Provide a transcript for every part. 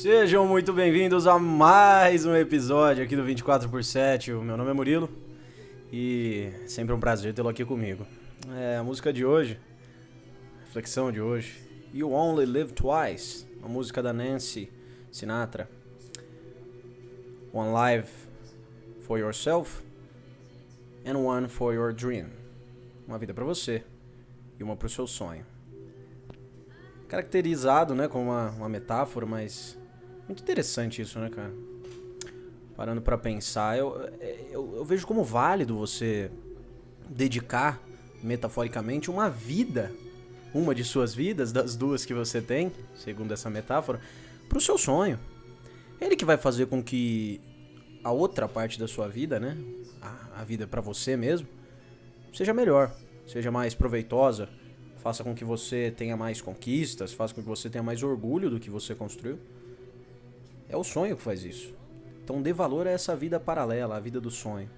Sejam muito bem-vindos a mais um episódio aqui do 24 por 7. O meu nome é Murilo e sempre um prazer tê-lo aqui comigo. É, a música de hoje, a reflexão de hoje, You Only Live Twice, uma música da Nancy Sinatra. One life for yourself and one for your dream. Uma vida para você e uma para o seu sonho. Caracterizado, né, como uma, uma metáfora, mas muito interessante isso, né, cara? Parando para pensar, eu, eu, eu vejo como válido você dedicar, metaforicamente, uma vida, uma de suas vidas, das duas que você tem, segundo essa metáfora, pro seu sonho. Ele que vai fazer com que a outra parte da sua vida, né, a, a vida para você mesmo, seja melhor, seja mais proveitosa, faça com que você tenha mais conquistas, faça com que você tenha mais orgulho do que você construiu. É o sonho que faz isso. Então dê valor a essa vida paralela, a vida do sonho.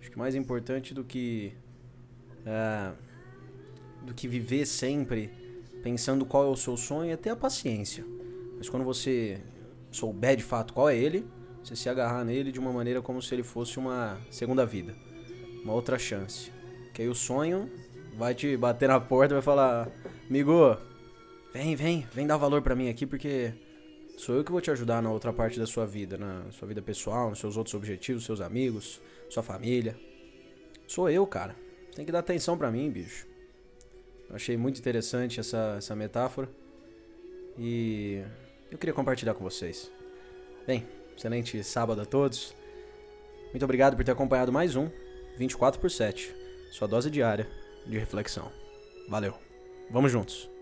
Acho que mais importante do que é, do que viver sempre pensando qual é o seu sonho é ter a paciência. Mas quando você souber de fato qual é ele, você se agarrar nele de uma maneira como se ele fosse uma segunda vida, uma outra chance. Que aí o sonho vai te bater na porta e vai falar: "Amigo, vem, vem, vem dar valor para mim aqui porque Sou eu que vou te ajudar na outra parte da sua vida, na sua vida pessoal, nos seus outros objetivos, seus amigos, sua família. Sou eu, cara. Tem que dar atenção para mim, bicho. achei muito interessante essa, essa metáfora. E eu queria compartilhar com vocês. Bem, excelente sábado a todos. Muito obrigado por ter acompanhado mais um 24 por 7, sua dose diária de reflexão. Valeu. Vamos juntos.